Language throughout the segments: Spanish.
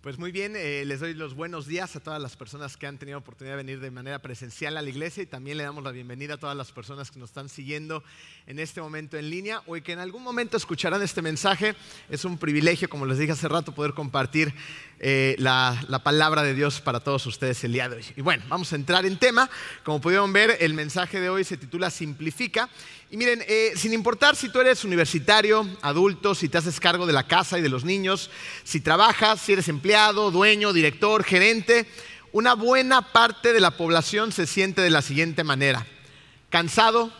Pues muy bien, eh, les doy los buenos días a todas las personas que han tenido oportunidad de venir de manera presencial a la iglesia y también le damos la bienvenida a todas las personas que nos están siguiendo en este momento en línea o que en algún momento escucharán este mensaje. Es un privilegio, como les dije hace rato, poder compartir eh, la, la, palabra de Dios para todos ustedes el día de hoy. Y bueno, vamos a entrar en tema. Como pudieron ver, el mensaje de hoy se titula Simplifica. Y miren, eh, sin importar si tú eres universitario, adulto, si te haces cargo de la casa y de los niños, si trabajas, si eres empleado, dueño, director, gerente, una buena parte de la población se siente de la siguiente manera. Cansado,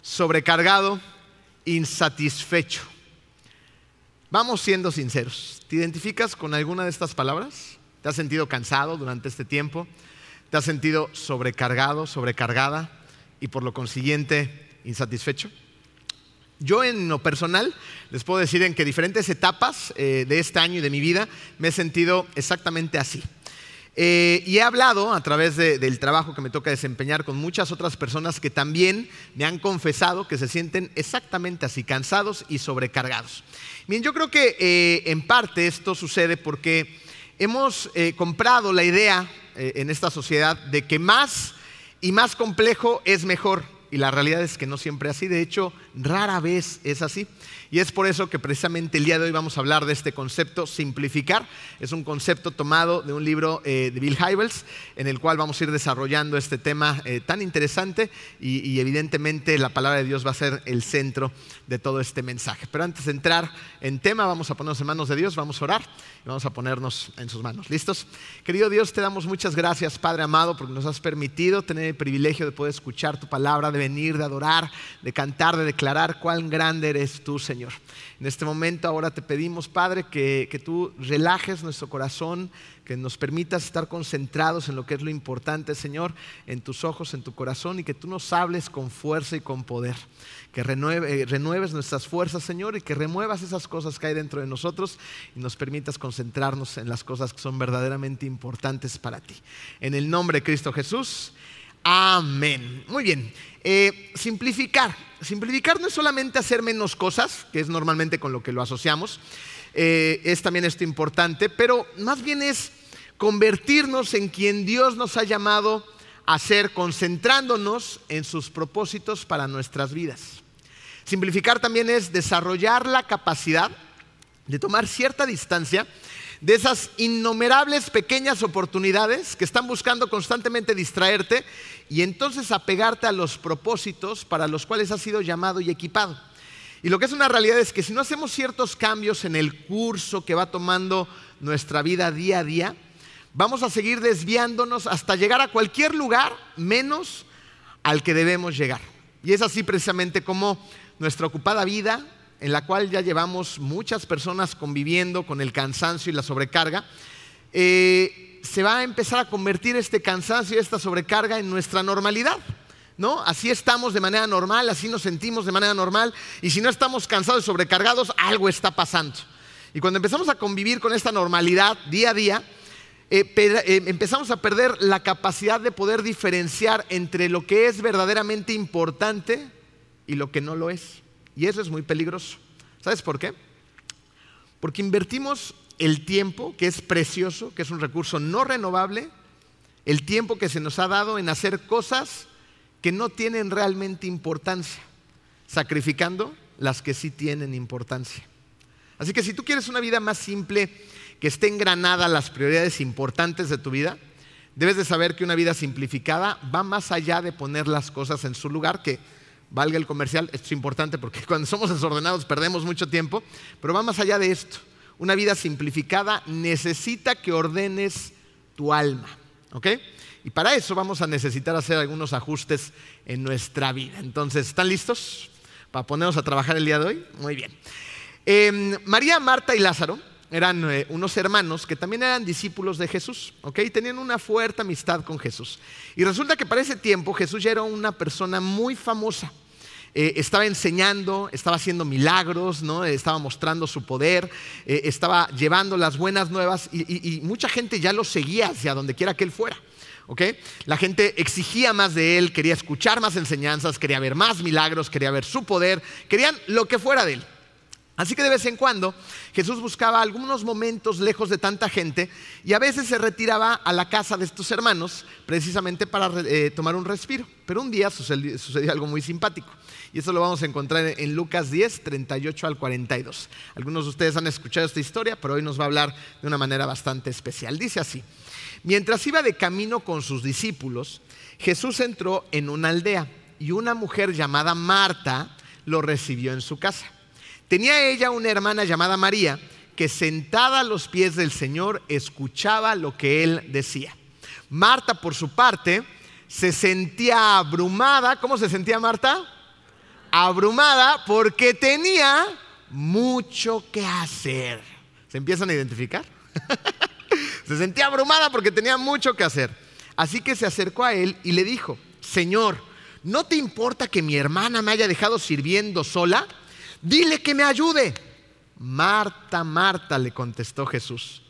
sobrecargado, insatisfecho. Vamos siendo sinceros. ¿Te identificas con alguna de estas palabras? ¿Te has sentido cansado durante este tiempo? ¿Te has sentido sobrecargado, sobrecargada y por lo consiguiente insatisfecho? Yo en lo personal les puedo decir en que diferentes etapas eh, de este año y de mi vida me he sentido exactamente así. Eh, y he hablado a través del trabajo que me toca desempeñar con muchas otras personas que también me han confesado que se sienten exactamente así, cansados y sobrecargados. Bien, yo creo que eh, en parte esto sucede porque hemos comprado la idea en esta sociedad de que más y más complejo es mejor. Y la realidad es que no siempre así, de hecho, rara vez es así. Y es por eso que precisamente el día de hoy vamos a hablar de este concepto, simplificar. Es un concepto tomado de un libro eh, de Bill Hybels, en el cual vamos a ir desarrollando este tema eh, tan interesante y, evidentemente la palabra de Dios va a ser el centro de todo este mensaje. Pero antes de entrar en tema, vamos a ponernos en manos de Dios, vamos a orar y vamos a ponernos en sus manos. ¿Listos? Querido Dios, te damos muchas gracias, Padre amado, porque nos has permitido tener el privilegio de poder escuchar tu palabra, de venir, de adorar, de cantar, de declarar cuán grande eres tú, Señor. En este momento ahora te pedimos, Padre, que, que tú relajes nuestro corazón, que nos permitas estar concentrados en lo que es lo importante, Señor, en tus ojos, en tu corazón, y que tú nos hables con fuerza y con poder. Que renueve, renueves nuestras fuerzas, Señor, y que remuevas esas cosas que hay dentro de nosotros y nos permitas concentrarnos en las cosas que son verdaderamente importantes para ti. En el nombre de Cristo Jesús. Amén. Muy bien. Eh, simplificar. Simplificar no es solamente hacer menos cosas, que es normalmente con lo que lo asociamos, eh, es también esto importante, pero más bien es convertirnos en quien Dios nos ha llamado a ser, concentrándonos en sus propósitos para nuestras vidas. Simplificar también es desarrollar la capacidad de tomar cierta distancia de esas innumerables pequeñas oportunidades que están buscando constantemente distraerte y entonces apegarte a los propósitos para los cuales has sido llamado y equipado. Y lo que es una realidad es que si no hacemos ciertos cambios en el curso que va tomando nuestra vida día a día, vamos a seguir desviándonos hasta llegar a cualquier lugar menos al que debemos llegar. Y es así precisamente como nuestra ocupada vida en la cual ya llevamos muchas personas conviviendo con el cansancio y la sobrecarga, eh, se va a empezar a convertir este cansancio y esta sobrecarga en nuestra normalidad. ¿No? Así estamos de manera normal, así nos sentimos de manera normal, y si no estamos cansados y sobrecargados, algo está pasando. Y cuando empezamos a convivir con esta normalidad día a día, eh, eh, empezamos a perder la capacidad de poder diferenciar entre lo que es verdaderamente importante y lo que no lo es. Y eso es muy peligroso. ¿Sabes por qué? Porque invertimos el tiempo, que es precioso, que es un recurso no renovable, el tiempo que se nos ha dado en hacer cosas que no tienen realmente importancia, sacrificando las que sí tienen importancia. Así que si tú quieres una vida más simple, que esté engranada las prioridades importantes de tu vida, debes de saber que una vida simplificada va más allá de poner las cosas en su lugar, que valga el comercial, esto es importante porque cuando somos desordenados perdemos mucho tiempo, pero va más allá de esto. Una vida simplificada necesita que ordenes tu alma, ¿ok? Y para eso vamos a necesitar hacer algunos ajustes en nuestra vida. Entonces, ¿están listos para ponernos a trabajar el día de hoy? Muy bien. Em, María, Marta y Lázaro eran eh, unos hermanos que también eran discípulos de Jesús, ¿ok? Tenían una fuerte amistad con Jesús. Y resulta que para ese tiempo Jesús ya era una persona muy famosa. Eh, estaba enseñando, estaba haciendo milagros, ¿no? estaba mostrando su poder, eh, estaba llevando las buenas nuevas y, y, mucha gente ya lo seguía hacia donde quiera que él fuera. ¿ok? La gente exigía más de él, quería escuchar más enseñanzas, quería ver más milagros, quería ver su poder, querían lo que fuera de él. Así que de vez en cuando Jesús buscaba algunos momentos lejos de tanta gente y a veces se retiraba a la casa de estos hermanos precisamente para eh, tomar un respiro. Pero un día sucedió, sucedió, algo muy simpático y eso lo vamos a encontrar en Lucas 10, 38 al 42. Algunos de ustedes han escuchado esta historia, pero hoy nos va a hablar de una manera bastante especial. Dice así, mientras iba de camino con sus discípulos, Jesús entró en una aldea y una mujer llamada Marta lo recibió en su casa. Tenía ella una hermana llamada María que sentada a los pies del Señor escuchaba lo que él decía. Marta, por su parte, se sentía abrumada. ¿Cómo se sentía Marta? Abrumada porque tenía mucho que hacer. ¿Se empiezan a identificar? se sentía abrumada porque tenía mucho que hacer. Así que se acercó a él y le dijo, Señor, ¿no te importa que mi hermana me haya dejado sirviendo sola? Dile que me ayude. Marta, Marta, le contestó Jesús,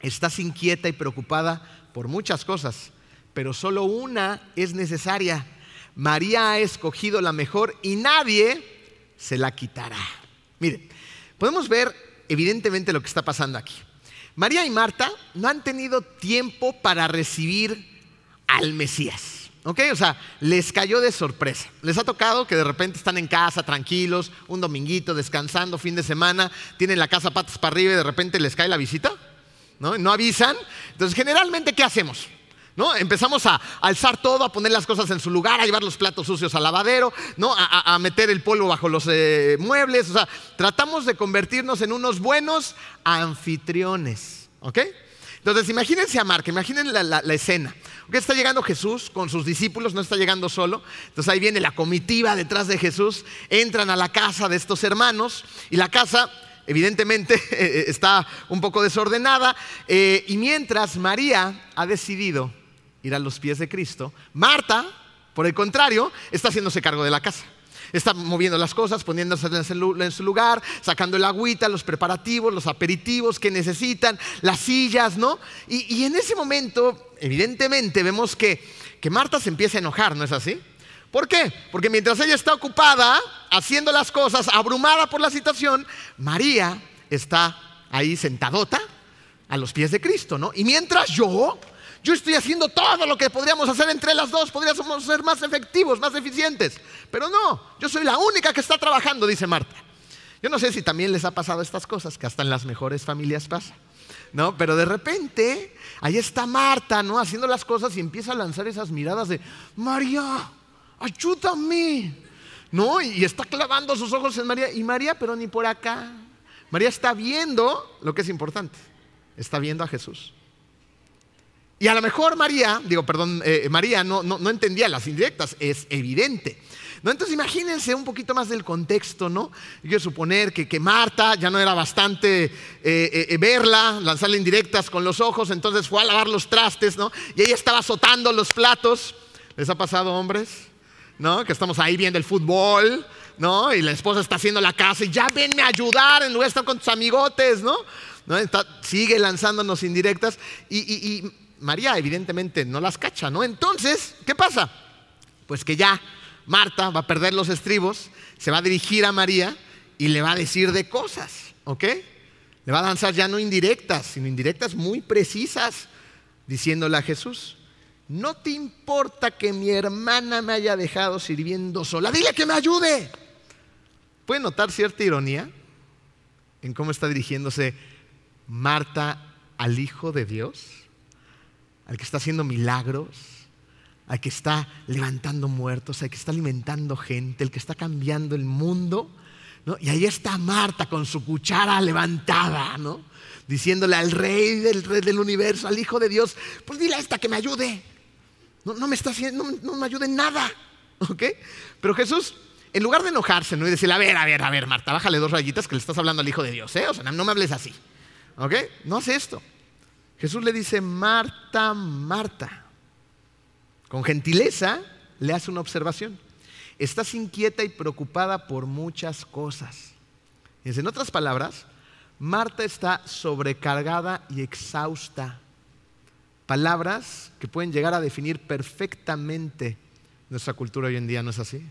estás inquieta y preocupada por muchas cosas, pero solo una es necesaria. María ha escogido la mejor y nadie se la quitará. Miren, podemos ver evidentemente lo que está pasando aquí. María y Marta no han tenido tiempo para recibir al Mesías. ¿Ok? O sea, les cayó de sorpresa. Les ha tocado que de repente están en casa tranquilos, un dominguito, descansando, fin de semana, tienen la casa patas para arriba y de repente les cae la visita, ¿no? No avisan. Entonces, generalmente, ¿qué hacemos? ¿No? Empezamos a alzar todo, a poner las cosas en su lugar, a llevar los platos sucios al lavadero, ¿no? a, meter el polvo bajo los eh, muebles. O sea, tratamos de convertirnos en unos buenos anfitriones. ¿Ok? Entonces, imagínense a Marca, imaginen la, escena. Que está llegando Jesús con sus discípulos, no está llegando solo. Entonces ahí viene la comitiva detrás de Jesús, entran a la casa de estos hermanos y la casa evidentemente eh, eh, está un poco desordenada. Eh, y mientras María ha decidido ir a los pies de Cristo, Marta, por el contrario, está haciéndose cargo de la casa. Está moviendo las cosas, poniéndose en su lugar, sacando el agüita, los preparativos, los aperitivos que necesitan, las sillas, ¿no? Y, en ese momento, evidentemente, vemos que, que Marta se empieza a enojar, ¿no es así? ¿Por qué? Porque mientras ella está ocupada haciendo las cosas, abrumada por la situación, María está ahí sentadota a los pies de Cristo, ¿no? Y mientras yo yo estoy haciendo todo lo que podríamos hacer entre las dos, podríamos ser más efectivos, más eficientes. Pero no, yo soy la única que está trabajando, dice Marta. Yo no sé si también les ha pasado estas cosas, que hasta en las mejores familias pasa. ¿No? Pero de repente, ahí está Marta, ¿no? Haciendo las cosas y empieza a lanzar esas miradas de, María, ayúdame. ¿No? Y está clavando sus ojos en María. Y María, pero ni por acá. María está viendo lo que es importante. Está viendo a Jesús. Y a lo mejor María, digo, perdón, eh, María no, no, entendía las indirectas, es evidente. ¿No? Entonces imagínense un poquito más del contexto, ¿no? Yo quiero suponer que, que, Marta ya no era bastante eh, eh, verla, lanzarle indirectas con los ojos, entonces fue a lavar los trastes, ¿no? Y ella estaba azotando los platos. ¿Les ha pasado, hombres? ¿No? Que estamos ahí viendo el fútbol, ¿no? Y la esposa está haciendo la casa y ya venme a ayudar en lugar de estar con tus amigotes, ¿no? ¿No? sigue lanzándonos indirectas y María evidentemente no las cacha, ¿no? Entonces, ¿qué pasa? Pues que ya Marta va a perder los estribos, se va a dirigir a María y le va a decir de cosas, ¿ok? Le va a lanzar ya no indirectas, sino indirectas muy precisas, diciéndole a Jesús, no te importa que mi hermana me haya dejado sirviendo sola, dile que me ayude. ¿Puede notar cierta ironía en cómo está dirigiéndose Marta al Hijo de Dios? Al que está haciendo milagros, al que está levantando muertos, al que está alimentando gente, el que está cambiando el mundo. ¿no? Y ahí está Marta con su cuchara levantada, ¿no? diciéndole al rey del, rey del universo, al Hijo de Dios, pues dile a esta que me ayude. No, no me está haciendo, no, me ayude en nada. ¿ok? Pero Jesús, en lugar de enojarse ¿no? y decirle, a ver, a ver, a ver, Marta, bájale dos rayitas que le estás hablando al Hijo de Dios, ¿eh? O sea, no me hables así. ¿Ok? No hace esto. Jesús le dice, Marta, Marta. Con gentileza le hace una observación. Estás inquieta y preocupada por muchas cosas. en otras palabras, Marta está sobrecargada y exhausta. Palabras que pueden llegar a definir perfectamente nuestra cultura hoy en día, ¿no es así?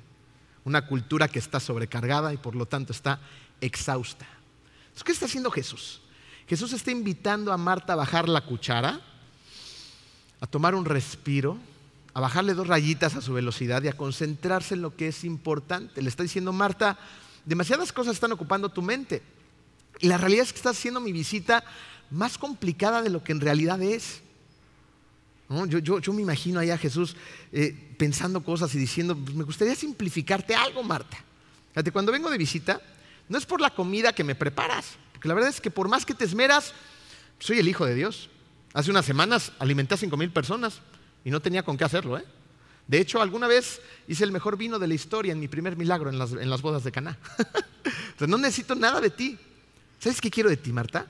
una cultura que está sobrecargada y por lo tanto está exhausta. Entonces, ¿qué está haciendo Jesús? Jesús está invitando a Marta a bajar la cuchara, a tomar un respiro, a bajarle dos rayitas a su velocidad y a concentrarse en lo que es importante. Le está diciendo, Marta, demasiadas cosas están ocupando tu mente. Y la realidad es que estás haciendo mi visita más complicada de lo que en realidad es. Yo, me imagino ahí a Jesús eh, pensando cosas y diciendo, pues me gustaría simplificarte algo, Marta. Fíjate, cuando vengo de visita, no es por la comida que me preparas, la verdad es que por más que te esmeras, soy el Hijo de Dios. Hace unas semanas alimenté a cinco mil personas y no tenía con qué hacerlo. ¿eh? De hecho, alguna vez hice el mejor vino de la historia en mi primer milagro en las, bodas de Caná. no necesito nada de ti. ¿Sabes qué quiero de ti, Marta?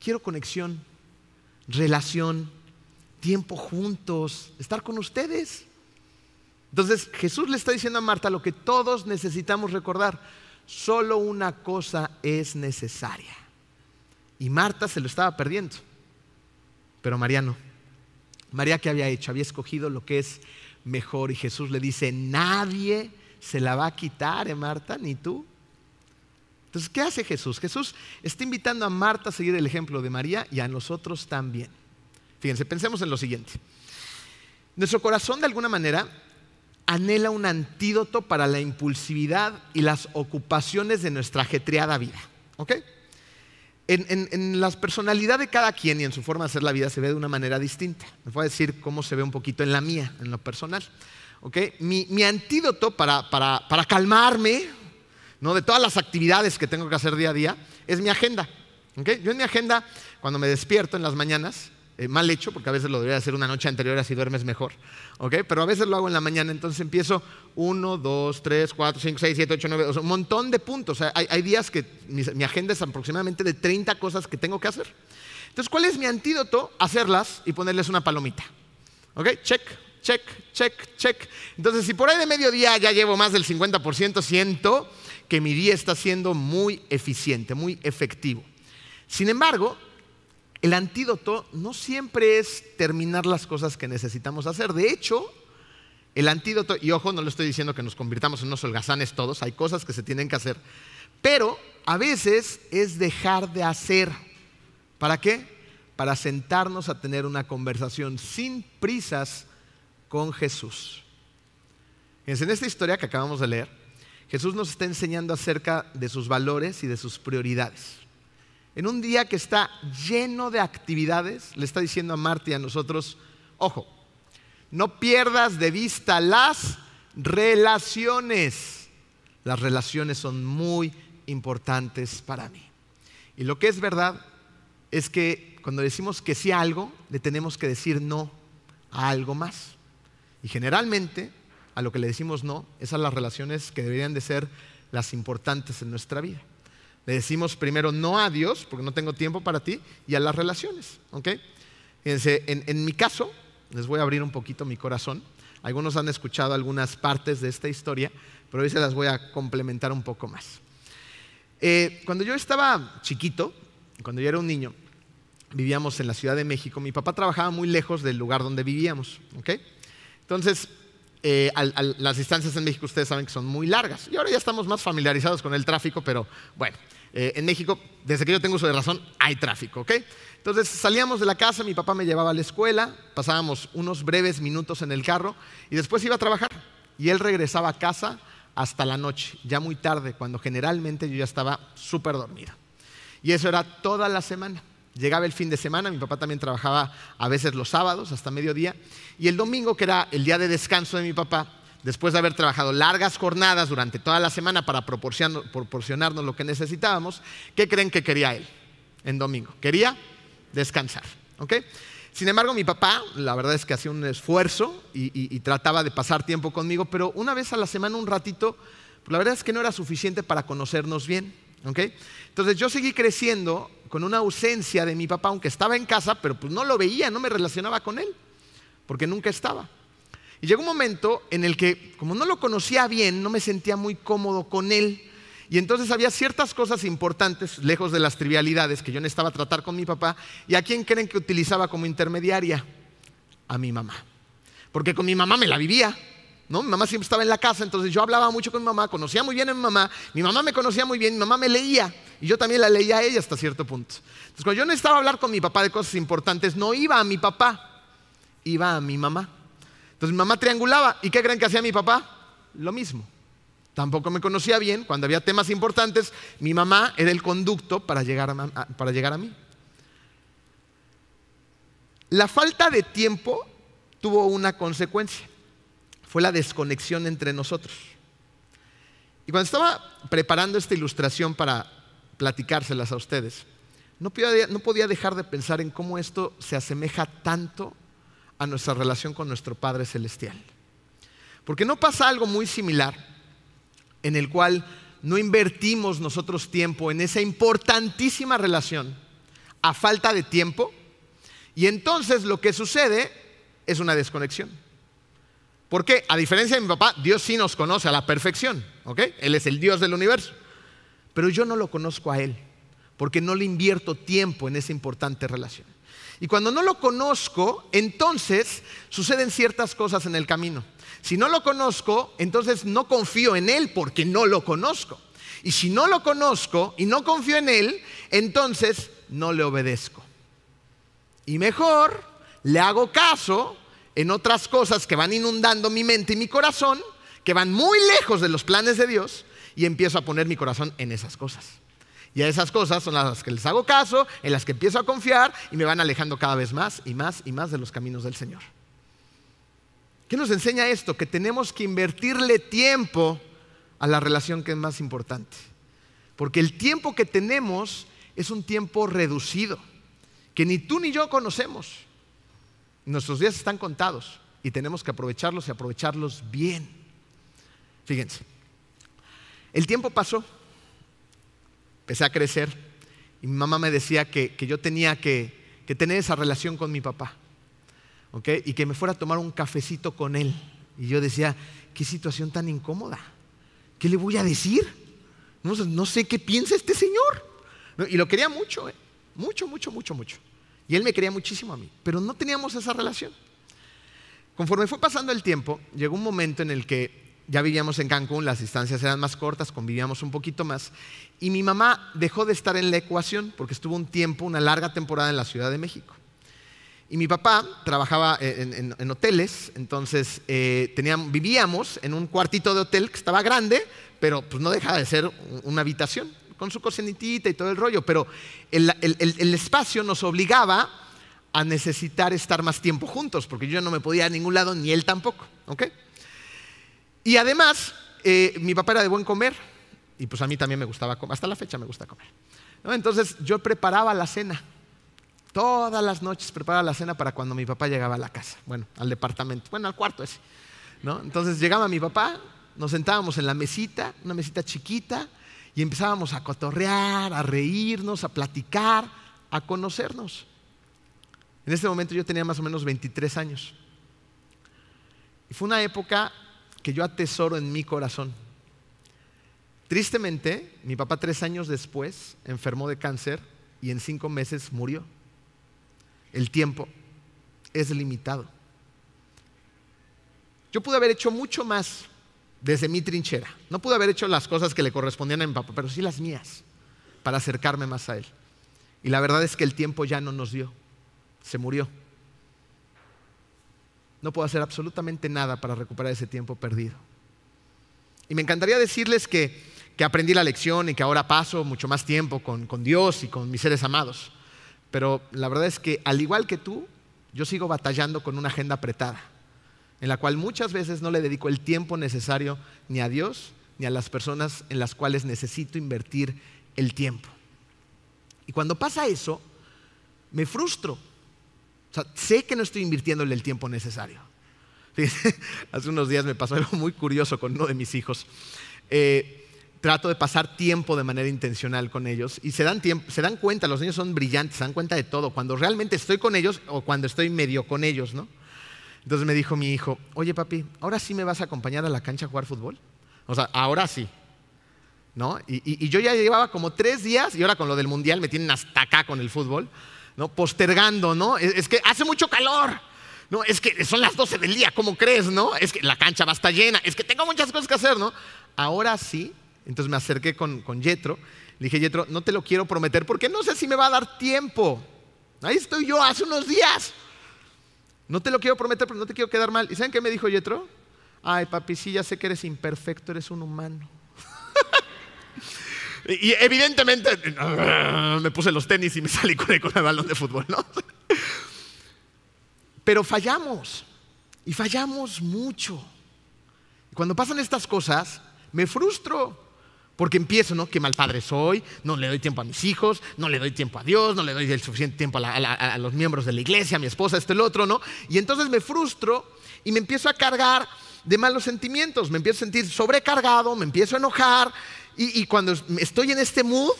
Quiero conexión, relación, tiempo juntos, estar con ustedes. Entonces Jesús le está diciendo a Marta lo que todos necesitamos recordar. Solo una cosa es necesaria. Y Marta se lo estaba perdiendo. Pero María no. María que había hecho, había escogido lo que es mejor. Y Jesús le dice, nadie se la va a quitar, ¿eh, Marta, ni tú. Entonces, ¿qué hace Jesús? Jesús está invitando a Marta a seguir el ejemplo de María y a nosotros también. Fíjense, pensemos en lo siguiente. Nuestro corazón de alguna manera anhela un antídoto para la impulsividad y las ocupaciones de nuestra ajetreada vida. ¿Ok? En, la personalidad de cada quien y en su forma de hacer la vida se ve de una manera distinta. Me voy a decir cómo se ve un poquito en la mía, en lo personal. ¿Ok? Mi, antídoto para, para, calmarme ¿no? de todas las actividades que tengo que hacer día a día es mi agenda. ¿Ok? Yo en mi agenda, cuando me despierto en las mañanas, eh, mal hecho, porque a veces lo debería hacer una noche anterior así duermes mejor, ¿ok? Pero a veces lo hago en la mañana, entonces empiezo 1, 2, 3, 4, 5, 6, 7, 8, 9, o sea, un montón de puntos. O sea, hay, días que mi, agenda es aproximadamente de 30 cosas que tengo que hacer. Entonces, ¿cuál es mi antídoto? Hacerlas y ponerles una palomita. ¿Ok? Check, check, check, check. Entonces, si por ahí de mediodía ya llevo más del 50%, siento que mi día está siendo muy eficiente, muy efectivo. Sin embargo, el antídoto no siempre es terminar las cosas que necesitamos hacer. De hecho, el antídoto, y ojo, no le estoy diciendo que nos convirtamos en unos holgazanes todos, hay cosas que se tienen que hacer, pero a veces es dejar de hacer. ¿Para qué? Para sentarnos a tener una conversación sin prisas con Jesús. en esta historia que acabamos de leer, Jesús nos está enseñando acerca de sus valores y de sus prioridades en un día que está lleno de actividades, le está diciendo a Marta y a nosotros, ojo, no pierdas de vista las relaciones. Las relaciones son muy importantes para mí. Y lo que es verdad es que cuando decimos que sí a algo, le tenemos que decir no a algo más. Y generalmente a lo que le decimos no es a las relaciones que deberían de ser las importantes en nuestra vida. Le decimos primero no a Dios, porque no tengo tiempo para ti, y a las relaciones. Fíjense, en, mi caso, les voy a abrir un poquito mi corazón. Algunos han escuchado algunas partes de esta historia, pero hoy se las voy a complementar un poco más. Eh, cuando yo estaba chiquito, cuando yo era un niño, vivíamos en la Ciudad de México. Mi papá trabajaba muy lejos del lugar donde vivíamos. Entonces, eh, las distancias en México ustedes saben que son muy largas. Y ahora ya estamos más familiarizados con el tráfico, pero bueno, eh, en México, desde que yo tengo uso de razón, hay tráfico, ¿ok? Entonces salíamos de la casa, mi papá me llevaba a la escuela, pasábamos unos breves minutos en el carro y después iba a trabajar. Y él regresaba a casa hasta la noche, ya muy tarde, cuando generalmente yo ya estaba súper dormida. Y eso era toda la semana. Llegaba el fin de semana, mi papá también trabajaba a veces los sábados hasta mediodía, y el domingo, que era el día de descanso de mi papá, después de haber trabajado largas jornadas durante toda la semana para proporcionarnos lo que necesitábamos, ¿qué creen que quería él en domingo? Quería descansar. Sin embargo, mi papá, la verdad es que hacía un esfuerzo y, trataba de pasar tiempo conmigo, pero una vez a la semana, un ratito, pues la verdad es que no era suficiente para conocernos bien. Entonces yo seguí creciendo con una ausencia de mi papá, aunque estaba en casa, pero pues no lo veía, no me relacionaba con él, porque nunca estaba. Y llegó un momento en el que, como no lo conocía bien, no me sentía muy cómodo con él. Y entonces había ciertas cosas importantes, lejos de las trivialidades, que yo necesitaba tratar con mi papá. ¿Y a quién creen que utilizaba como intermediaria? A mi mamá. Porque con mi mamá me la vivía. ¿no? Mi mamá siempre estaba en la casa, entonces yo hablaba mucho con mi mamá, conocía muy bien a mi mamá, mi mamá me conocía muy bien, mi mamá me leía y yo también la leía a ella hasta cierto punto. Entonces cuando yo necesitaba hablar con mi papá de cosas importantes, no iba a mi papá, iba a mi mamá. Entonces mi mamá triangulaba. ¿Y qué creen que hacía mi papá? Lo mismo. Tampoco me conocía bien. Cuando había temas importantes, mi mamá era el conducto para llegar a, para llegar a mí. La falta de tiempo tuvo una consecuencia. Fue la desconexión entre nosotros. Y cuando estaba preparando esta ilustración para platicárselas a ustedes, no podía, no podía dejar de pensar en cómo esto se asemeja tanto a nuestra relación con nuestro Padre Celestial. Porque no pasa algo muy similar en el cual no invertimos nosotros tiempo en esa importantísima relación a falta de tiempo y entonces lo que sucede es una desconexión. Porque a diferencia de mi papá, Dios sí nos conoce a la perfección, ¿ok? Él es el Dios del universo. Pero yo no lo conozco a Él, porque no le invierto tiempo en esa importante relación. Y cuando no lo conozco, entonces suceden ciertas cosas en el camino. Si no lo conozco, entonces no confío en Él porque no lo conozco. Y si no lo conozco y no confío en Él, entonces no le obedezco. Y mejor le hago caso en otras cosas que van inundando mi mente y mi corazón, que van muy lejos de los planes de Dios, y empiezo a poner mi corazón en esas cosas. Y a esas cosas son las que les hago caso, en las que empiezo a confiar y me van alejando cada vez más y más y más de los caminos del Señor. ¿Qué nos enseña esto? Que tenemos que invertirle tiempo a la relación que es más importante. Porque el tiempo que tenemos es un tiempo reducido, que ni tú ni yo conocemos. Nuestros días están contados y tenemos que aprovecharlos y aprovecharlos bien. Fíjense, el tiempo pasó empecé a crecer y mi mamá me decía que, yo tenía que, tener esa relación con mi papá. Y que me fuera a tomar un cafecito con él. Y yo decía, qué situación tan incómoda. ¿Qué le voy a decir? No, sé qué piensa este señor. Y lo quería mucho, ¿eh? mucho, mucho, mucho, mucho. Y él me quería muchísimo a mí, pero no teníamos esa relación. Conforme fue pasando el tiempo, llegó un momento en el que ya vivíamos en Cancún, las distancias eran más cortas, convivíamos un poquito más. Y mi mamá dejó de estar en la ecuación porque estuvo un tiempo, una larga temporada en la Ciudad de México. Y mi papá trabajaba en, hoteles, entonces eh, vivíamos en un cuartito de hotel que estaba grande, pero pues no dejaba de ser una habitación, con su cocinitita y todo el rollo. Pero el, el espacio nos obligaba a necesitar estar más tiempo juntos, porque yo no me podía ir a ningún lado, ni él tampoco. ¿okay? Y además, eh, mi papá era de buen comer y pues a mí también me gustaba comer, hasta la fecha me gusta comer. Entonces yo preparaba la cena. Todas las noches preparaba la cena para cuando mi papá llegaba a la casa, bueno, al departamento, bueno, al cuarto ese. ¿no? Entonces llegaba mi papá, nos sentábamos en la mesita, una mesita chiquita, y empezábamos a cotorrear, a reírnos, a platicar, a conocernos. En ese momento yo tenía más o menos 23 años. Y fue una época que yo atesoro en mi corazón. Tristemente, mi papá tres años después enfermó de cáncer y en cinco meses murió. El tiempo es limitado. Yo pude haber hecho mucho más desde mi trinchera. No pude haber hecho las cosas que le correspondían a mi papá, pero sí las mías, para acercarme más a él. Y la verdad es que el tiempo ya no nos dio. Se murió no puedo hacer absolutamente nada para recuperar ese tiempo perdido. Y me encantaría decirles que, aprendí la lección y que ahora paso mucho más tiempo con, con Dios y con mis seres amados. Pero la verdad es que al igual que tú, yo sigo batallando con una agenda apretada, en la cual muchas veces no le dedico el tiempo necesario ni a Dios ni a las personas en las cuales necesito invertir el tiempo. Y cuando pasa eso, me frustro sé que no estoy invirtiéndole el tiempo necesario. hace unos días me pasó algo muy curioso con uno de mis hijos. Eh, trato de pasar tiempo de manera intencional con ellos y se dan, se dan cuenta, los niños son brillantes, se dan cuenta de todo, cuando realmente estoy con ellos o cuando estoy medio con ellos, ¿no? Entonces me dijo mi hijo, oye papi, ¿ahora sí me vas a acompañar a la cancha a jugar fútbol? O sea, ahora sí. ¿No? Y, y yo ya llevaba como tres días y ahora con lo del mundial me tienen hasta acá con el fútbol. ¿No? Postergando, ¿no? Es, que hace mucho calor. No, es que son las 12 del día, ¿cómo crees, no? Es que la cancha va a estar llena, es que tengo muchas cosas que hacer, ¿no? Ahora sí, entonces me acerqué con, con Yetro. Le dije, Yetro, no te lo quiero prometer porque no sé si me va a dar tiempo. Ahí estoy yo hace unos días. No te lo quiero prometer, pero no te quiero quedar mal. ¿Y saben qué me dijo Yetro? Ay, papi, sí, ya sé que eres imperfecto, eres un humano. Y evidentemente me puse los tenis y me salí con el, balón de fútbol, ¿no? Pero fallamos. Y fallamos mucho. Cuando pasan estas cosas, me frustro. Porque empiezo, ¿no? Qué mal padre soy, no le doy tiempo a mis hijos, no le doy tiempo a Dios, no le doy el suficiente tiempo a, los miembros de la iglesia, a mi esposa, esto, el otro, ¿no? Y entonces me frustro y me empiezo a cargar de malos sentimientos, me empiezo a sentir sobrecargado, me empiezo a enojar. Y, cuando estoy en este mood,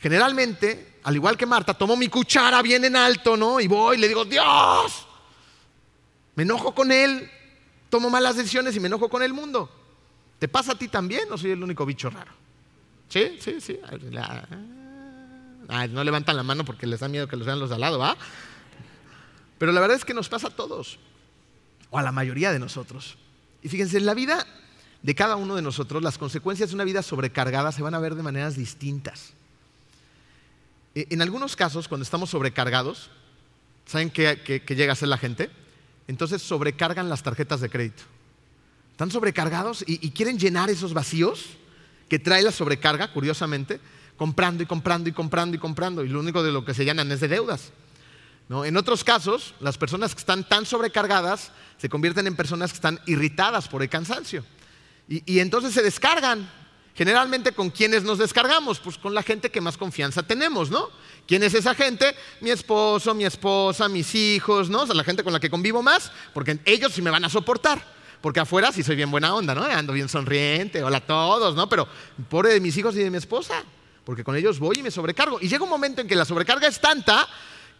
generalmente, al igual que Marta, tomo mi cuchara bien en alto, ¿no? Y voy y le digo, Dios, me enojo con Él, tomo malas decisiones y me enojo con el mundo. ¿Te pasa a ti también o soy el único bicho raro? Sí, sí, sí. Ah, no levantan la mano porque les da miedo que los vean los de al lado, ¿va? Pero la verdad es que nos pasa a todos, o a la mayoría de nosotros. Y fíjense, en la vida de cada uno de nosotros, las consecuencias de una vida sobrecargada se van a ver de maneras distintas. E, en algunos casos, cuando estamos sobrecargados, ¿saben qué, llega a ser la gente? Entonces sobrecargan las tarjetas de crédito. Están sobrecargados y, quieren llenar esos vacíos que trae la sobrecarga, curiosamente, comprando y comprando y comprando y comprando. Y lo único de lo que se llenan es de deudas. En otros casos, las personas que están tan sobrecargadas se convierten en personas que están irritadas por el cansancio. Y entonces se descargan Generalmente con quienes nos descargamos, pues con la gente que más confianza tenemos, ¿no? ¿Quién es esa gente? Mi esposo, mi esposa, mis hijos, ¿no? O sea, la gente con la que convivo más, porque ellos sí me van a soportar. Porque afuera sí soy bien buena onda, ¿no? Ando bien sonriente, hola a todos, ¿no? Pero pobre de mis hijos y de mi esposa, porque con ellos voy y me sobrecargo. Y llega un momento en que la sobrecarga es tanta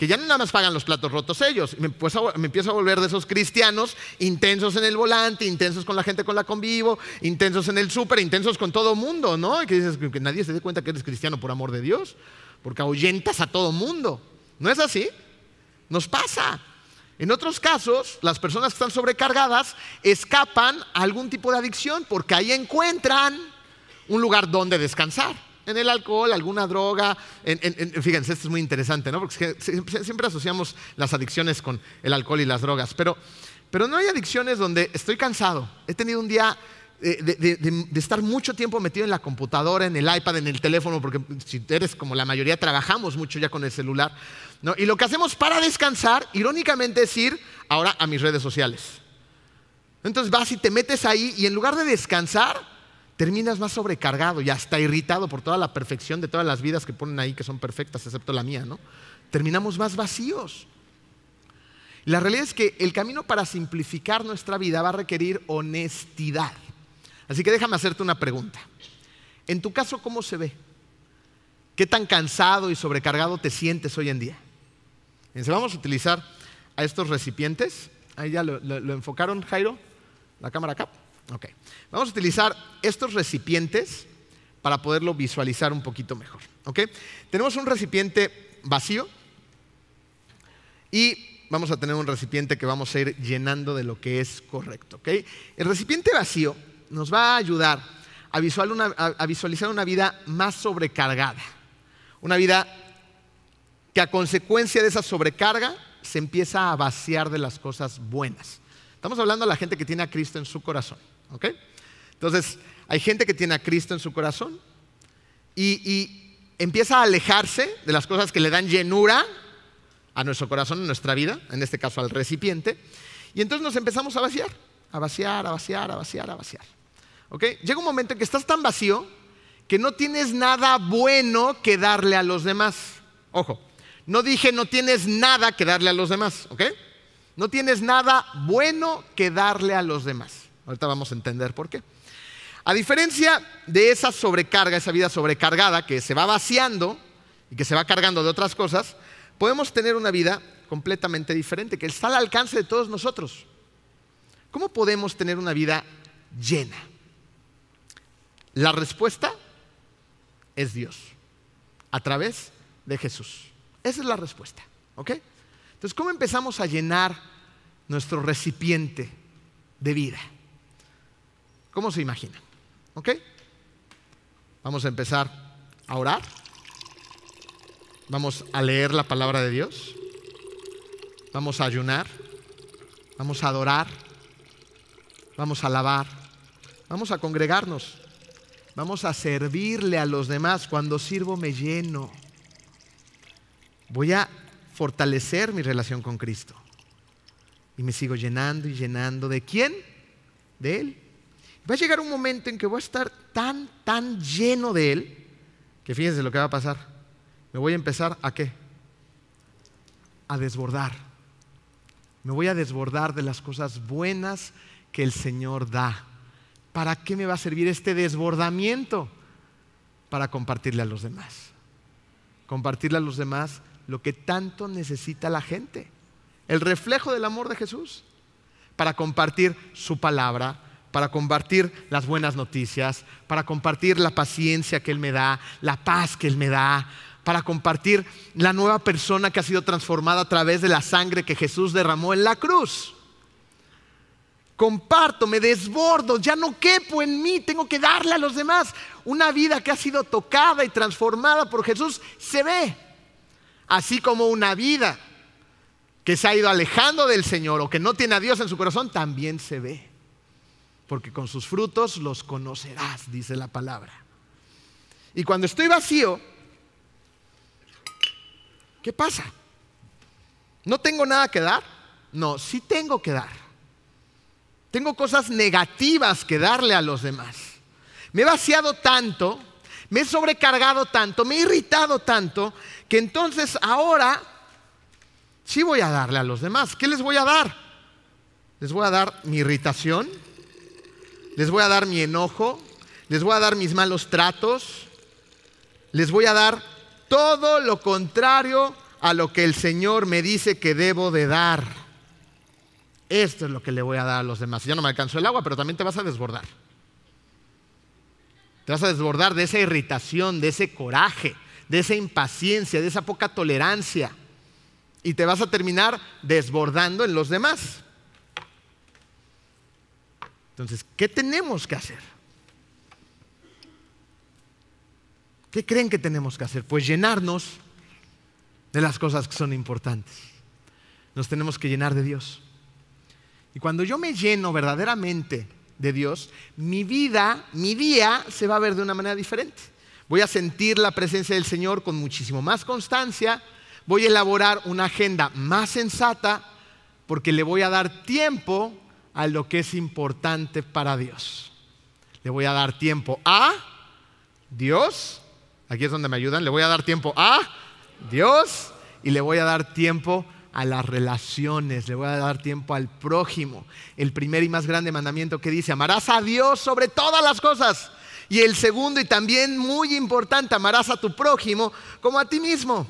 que ya no nada más pagan los platos rotos ellos. Me, me, empiezo a volver de esos cristianos intensos en el volante, intensos con la gente con la convivo, intensos en el súper, intensos con todo mundo, ¿no? Y que dices que nadie se dé cuenta que eres cristiano por amor de Dios, porque ahuyentas a todo mundo. ¿No es así? Nos pasa. En otros casos, las personas que están sobrecargadas escapan a algún tipo de adicción porque ahí encuentran un lugar donde descansar en el alcohol, alguna droga. fíjense, esto es muy interesante, ¿no? Porque siempre asociamos las adicciones con el alcohol y las drogas, pero, pero no hay adicciones donde estoy cansado. He tenido un día eh, de, estar mucho tiempo metido en la computadora, en el iPad, en el teléfono, porque si eres como la mayoría, trabajamos mucho ya con el celular. ¿no? Y lo que hacemos para descansar, irónicamente, es ir ahora a mis redes sociales. Entonces vas y te metes ahí y en lugar de descansar, terminas más sobrecargado y hasta irritado por toda la perfección de todas las vidas que ponen ahí, que son perfectas, excepto la mía, ¿no? Terminamos más vacíos. La realidad es que el camino para simplificar nuestra vida va a requerir honestidad. Así que déjame hacerte una pregunta. En tu caso, ¿cómo se ve? ¿Qué tan cansado y sobrecargado te sientes hoy en día? vamos a utilizar a estos recipientes. Ahí ya lo, lo enfocaron, Jairo, la cámara acá. Ok. Vamos a utilizar estos recipientes para poderlo visualizar un poquito mejor. ¿ok? Tenemos un recipiente vacío y vamos a tener un recipiente que vamos a ir llenando de lo que es correcto. ¿ok? El recipiente vacío nos va a ayudar a visualizar una vida más sobrecargada. Una vida que a consecuencia de esa sobrecarga se empieza a vaciar de las cosas buenas. Estamos hablando de la gente que tiene a Cristo en su corazón. ¿Ok? Entonces, hay gente que tiene a Cristo en su corazón y, empieza a alejarse de las cosas que le dan llenura a nuestro corazón, a nuestra vida, en este caso al recipiente, y entonces nos empezamos a vaciar, a vaciar, a vaciar, a vaciar, a vaciar. ¿Ok? Llega un momento en que estás tan vacío que no tienes nada bueno que darle a los demás. Ojo, no dije no tienes nada que darle a los demás, ¿ok? No tienes nada bueno que darle a los demás. Ahorita vamos a entender por qué. A diferencia de esa sobrecarga, esa vida sobrecargada que se va vaciando y que se va cargando de otras cosas, podemos tener una vida completamente diferente, que está al alcance de todos nosotros. ¿Cómo podemos tener una vida llena? La respuesta es Dios, a través de Jesús. Esa es la respuesta. ¿ok? Entonces, ¿cómo empezamos a llenar nuestro recipiente de vida? ¿Cómo se imaginan? ¿Ok? Vamos a empezar a orar. Vamos a leer la palabra de Dios. Vamos a ayunar. Vamos a adorar. Vamos a alabar. Vamos a congregarnos. Vamos a servirle a los demás. Cuando sirvo me lleno. Voy a fortalecer mi relación con Cristo. Y me sigo llenando y llenando. ¿De quién? De Él. Va a llegar un momento en que voy a estar tan, tan lleno de Él, que fíjense lo que va a pasar. Me voy a empezar a qué? A desbordar. Me voy a desbordar de las cosas buenas que el Señor da. ¿Para qué me va a servir este desbordamiento? Para compartirle a los demás. Compartirle a los demás lo que tanto necesita la gente. El reflejo del amor de Jesús. Para compartir su palabra, para compartir las buenas noticias, para compartir la paciencia que Él me da, la paz que Él me da, para compartir la nueva persona que ha sido transformada a través de la sangre que Jesús derramó en la cruz. Comparto, me desbordo, ya no quepo en mí, tengo que darle a los demás. Una vida que ha sido tocada y transformada por Jesús se ve, así como una vida que se ha ido alejando del Señor o que no tiene a Dios en su corazón, también se ve. Porque con sus frutos los conocerás, dice la palabra. Y cuando estoy vacío, ¿Qué pasa? ¿No tengo nada que dar? No, sí tengo que dar. Tengo cosas negativas que darle a los demás. Me he vaciado tanto, me he sobrecargado tanto, me he irritado tanto, que entonces ahora sí voy a darle a los demás. ¿Qué les voy a dar? Les voy a dar mi irritación, les voy a dar mi enojo, les voy a dar mis malos tratos, les voy a dar todo lo contrario a lo que el Señor me dice que debo de dar. Esto es lo que le voy a dar a los demás. Ya no me alcanzó el agua, pero también te vas a desbordar. Te vas a desbordar de esa irritación, de ese coraje, de esa impaciencia, de esa poca tolerancia. Y te vas a terminar desbordando en los demás. Entonces, ¿qué tenemos que hacer? ¿Qué creen que tenemos que hacer? Pues llenarnos de las cosas que son importantes. Nos tenemos que llenar de Dios. Y cuando yo me lleno verdaderamente de Dios, mi vida, mi día se va a ver de una manera diferente. Voy a sentir la presencia del Señor con muchísimo más constancia, voy a elaborar una agenda más sensata porque le voy a dar tiempo a lo que es importante para Dios. Le voy a dar tiempo a Dios Aquí es donde me ayudan. Le voy a dar tiempo a Dios y le voy a dar tiempo a las relaciones, le voy a dar tiempo al prójimo. El primer y más grande mandamiento que dice, amarás a Dios sobre todas las cosas. Y el segundo y también muy importante, amarás a tu prójimo como a ti mismo.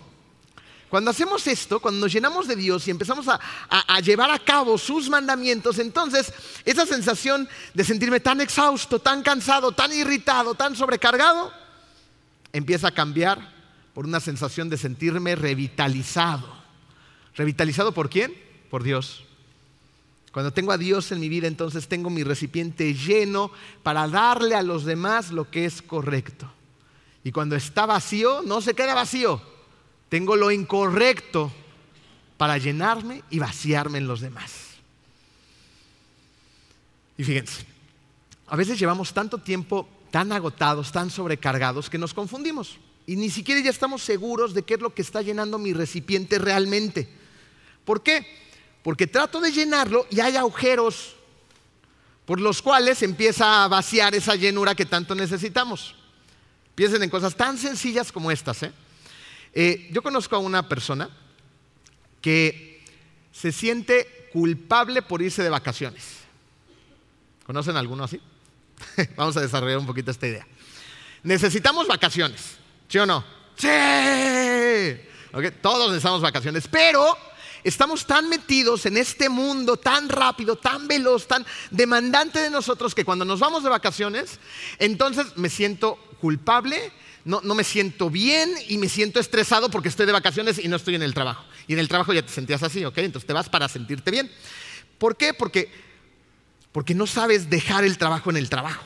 Cuando hacemos esto, cuando nos llenamos de Dios y empezamos a, a, llevar a cabo sus mandamientos, entonces esa sensación de sentirme tan exhausto, tan cansado, tan irritado, tan sobrecargado, empieza a cambiar por una sensación de sentirme revitalizado. ¿Revitalizado por quién? Por Dios. Cuando tengo a Dios en mi vida, entonces tengo mi recipiente lleno para darle a los demás lo que es correcto. Y cuando está vacío, no se queda vacío. Tengo lo incorrecto para llenarme y vaciarme en los demás. Y fíjense, a veces llevamos tanto tiempo tan agotados, tan sobrecargados, que nos confundimos. Y ni siquiera ya estamos seguros de qué es lo que está llenando mi recipiente realmente. ¿Por qué? Porque trato de llenarlo y hay agujeros por los cuales empieza a vaciar esa llenura que tanto necesitamos. Piensen en cosas tan sencillas como estas. ¿eh? Eh, yo conozco a una persona que se siente culpable por irse de vacaciones. ¿Conocen alguno así? Vamos a desarrollar un poquito esta idea. Necesitamos vacaciones, ¿sí o no? Sí. Todos necesitamos vacaciones, pero estamos tan metidos en este mundo tan rápido, tan veloz, tan demandante de nosotros que cuando nos vamos de vacaciones, entonces me siento culpable, no, no, me siento bien y me siento estresado porque estoy de vacaciones y no estoy en el trabajo. Y en el trabajo ya te sentías así, ¿ok? Entonces te vas para sentirte bien. ¿Por qué? Porque, porque no sabes dejar el trabajo en el trabajo.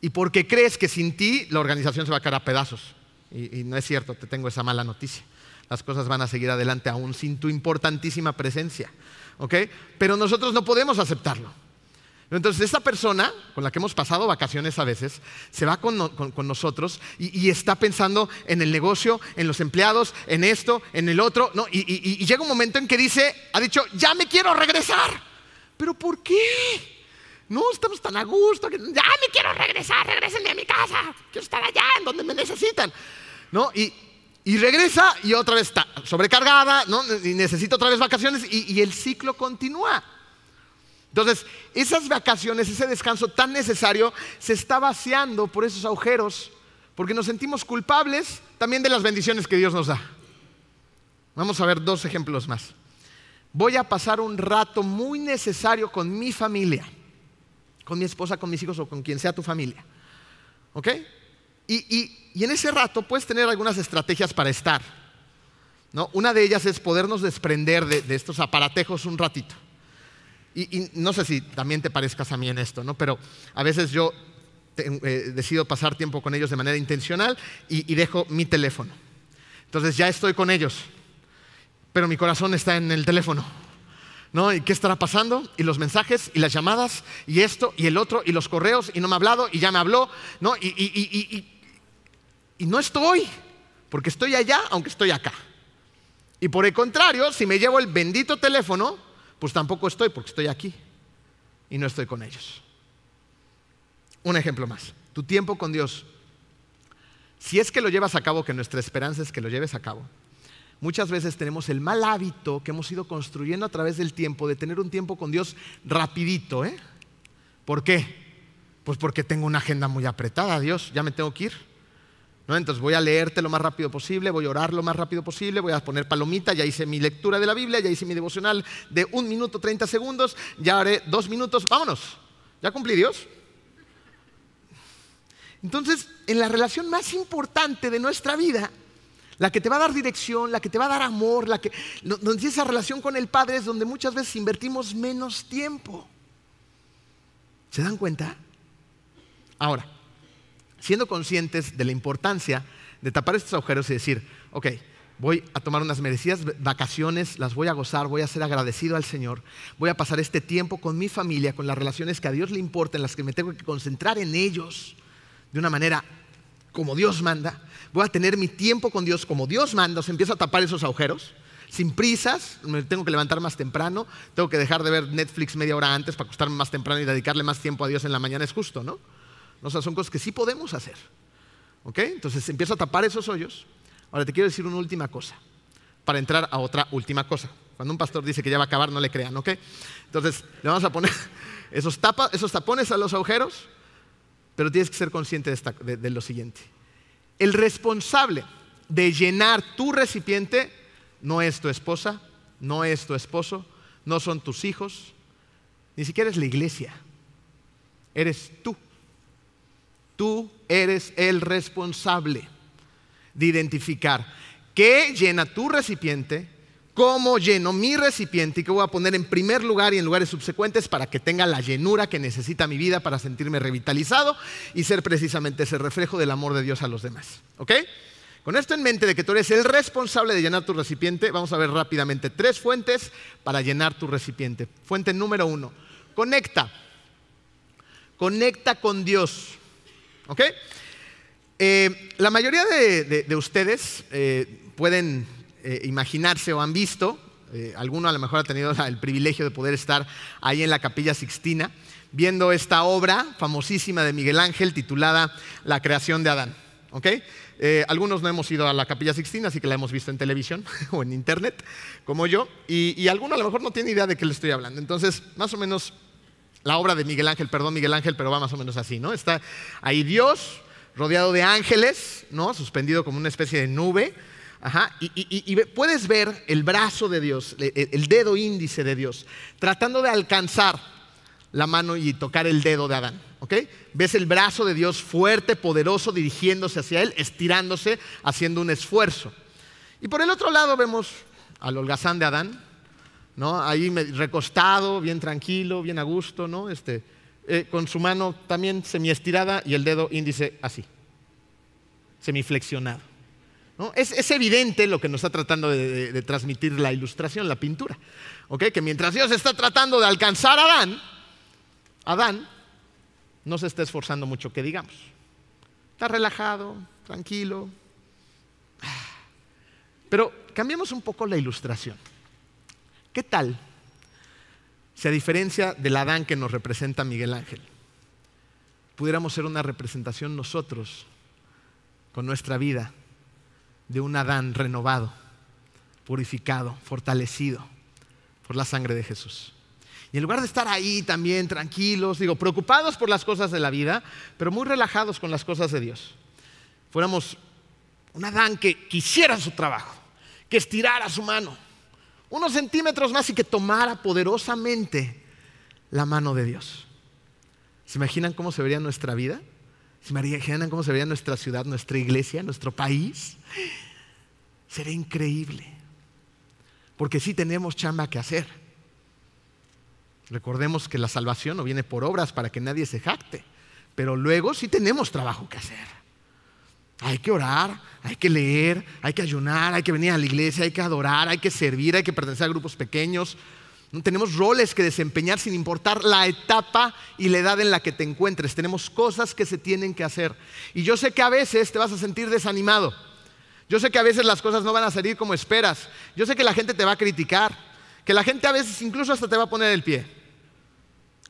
Y porque crees que sin ti la organización se va a caer a pedazos. Y, no es cierto, te tengo esa mala noticia. Las cosas van a seguir adelante aún sin tu importantísima presencia. ¿Ok? Pero nosotros no podemos aceptarlo. Entonces, esa persona con la que hemos pasado vacaciones a veces, se va con, nosotros y, está pensando en el negocio, en los empleados, en esto, en el otro, ¿no? y, llega un momento en que dice, ha dicho, ya me quiero regresar. ¿Pero por qué? No, estamos tan a gusto, que ya me quiero regresar, regresenme a mi casa, quiero estar allá en donde me necesitan. ¿No? Y, y regresa y otra vez está sobrecargada, ¿no? y necesita otra vez vacaciones y, el ciclo continúa. Entonces, esas vacaciones, ese descanso tan necesario, se está vaciando por esos agujeros, porque nos sentimos culpables también de las bendiciones que Dios nos da. Vamos a ver dos ejemplos más. Voy a pasar un rato muy necesario con mi familia, con mi esposa, con mis hijos o con quien sea tu familia. ¿Ok? Y, en ese rato puedes tener algunas estrategias para estar. Una de ellas es podernos desprender de, estos aparatejos un ratito. Y, no sé si también te parezcas a mí en esto, ¿no? pero a veces yo eh, decido pasar tiempo con ellos de manera intencional y, y dejo mi teléfono. Entonces ya estoy con ellos, pero mi corazón está en el teléfono. ¿no? ¿Y qué estará pasando? Y los mensajes, y las llamadas, y esto, y el otro, y los correos, y no me ha hablado, y ya me habló, ¿no? Y, y, y no estoy, porque estoy allá, aunque estoy acá. Y por el contrario, si me llevo el bendito teléfono, pues tampoco estoy, porque estoy aquí y no estoy con ellos. Un ejemplo más, tu tiempo con Dios. Si es que lo llevas a cabo, que nuestra esperanza es que lo lleves a cabo, muchas veces tenemos el mal hábito que hemos ido construyendo a través del tiempo de tener un tiempo con Dios rapidito. ¿eh? ¿Por qué? Pues porque tengo una agenda muy apretada, Dios, ya me tengo que ir. Entonces voy a leerte lo más rápido posible, voy a orar lo más rápido posible, voy a poner palomita, ya hice mi lectura de la Biblia, ya hice mi devocional de un minuto 30 segundos, ya haré dos minutos, vámonos, ya cumplí Dios. Entonces, en la relación más importante de nuestra vida, la que te va a dar dirección, la que te va a dar amor, la que, donde esa relación con el Padre es donde muchas veces invertimos menos tiempo. ¿Se dan cuenta? Ahora, siendo conscientes de la importancia de tapar estos agujeros y decir, ok, voy a tomar unas merecidas vacaciones, las voy a gozar, voy a ser agradecido al Señor, voy a pasar este tiempo con mi familia, con las relaciones que a Dios le importan, las que me tengo que concentrar en ellos de una manera como Dios manda, voy a tener mi tiempo con Dios como Dios manda, o sea, empiezo a tapar esos agujeros, sin prisas, me tengo que levantar más temprano, tengo que dejar de ver Netflix media hora antes para acostarme más temprano y dedicarle más tiempo a Dios en la mañana, es justo, ¿no? Son cosas que sí podemos hacer. ¿Ok? Entonces empiezo a tapar esos hoyos. Ahora te quiero decir una última cosa, para entrar a otra última cosa. Cuando un pastor dice que ya va a acabar, no le crean, ¿ok? Entonces le vamos a poner esos, esos tapones a los agujeros, pero tienes que ser consciente de lo siguiente. El responsable de llenar tu recipiente no es tu esposa, no es tu esposo, no son tus hijos, ni siquiera es la iglesia, eres tú. Tú eres el responsable de identificar qué llena tu recipiente, cómo lleno mi recipiente y qué voy a poner en primer lugar y en lugares subsecuentes para que tenga la llenura que necesita mi vida para sentirme revitalizado y ser precisamente ese reflejo del amor de Dios a los demás. ¿Ok? Con esto en mente de que tú eres el responsable de llenar tu recipiente, vamos a ver rápidamente tres fuentes para llenar tu recipiente. Fuente número uno, conecta. Conecta con Dios. ¿Ok? Eh, la mayoría de, ustedes eh, pueden eh, imaginarse o han visto, alguno a lo mejor ha tenido el privilegio de poder estar ahí en la capilla Sixtina, viendo esta obra famosísima de Miguel Ángel titulada La creación de Adán. ¿Ok? algunos no hemos ido a la capilla Sixtina, así que la hemos visto en televisión o en internet, como yo, y, y alguno a lo mejor no tiene idea de qué le estoy hablando. Entonces, más o menos la obra de Miguel Ángel, perdón Miguel Ángel, pero va más o menos así, ¿no? Está ahí Dios rodeado de ángeles, ¿no? Suspendido como una especie de nube. Ajá, y, puedes ver el brazo de Dios, el dedo índice de Dios, tratando de alcanzar la mano y tocar el dedo de Adán. ¿ok? Ves el brazo de Dios fuerte, poderoso, dirigiéndose hacia él, estirándose, haciendo un esfuerzo. Y por el otro lado vemos al holgazán de Adán, ¿no? Ahí recostado, bien tranquilo, bien a gusto, ¿no? Este, eh, con su mano también semiestirada y el dedo índice así, semiflexionado. ¿no? Es, evidente lo que nos está tratando de, transmitir la ilustración, la pintura. Que mientras Dios está tratando de alcanzar a Adán, Adán no se está esforzando mucho, que digamos. Está relajado, tranquilo. Pero cambiemos un poco la ilustración. ¿Qué tal si a diferencia del Adán que nos representa Miguel Ángel, pudiéramos ser una representación nosotros con nuestra vida de un Adán renovado, purificado, fortalecido por la sangre de Jesús? Y en lugar de estar ahí también tranquilos, digo, preocupados por las cosas de la vida, pero muy relajados con las cosas de Dios, fuéramos un Adán que quisiera su trabajo, que estirara su mano, unos centímetros más y que tomara poderosamente la mano de Dios. ¿Se imaginan cómo se vería nuestra vida? ¿Se imaginan cómo se vería nuestra ciudad, nuestra iglesia, nuestro país? Sería increíble. Porque sí tenemos chamba que hacer. Recordemos que la salvación no viene por obras para que nadie se jacte, pero luego sí tenemos trabajo que hacer. Hay que orar, hay que leer, hay que ayunar, hay que venir a la iglesia, hay que adorar, hay que servir, hay que pertenecer a grupos pequeños. Tenemos roles que desempeñar sin importar la etapa y la edad en la que te encuentres. Tenemos cosas que se tienen que hacer. Y yo sé que a veces te vas a sentir desanimado. Yo sé que a veces las cosas no van a salir como esperas. Yo sé que la gente te va a criticar. Que la gente a veces incluso hasta te va a poner el pie.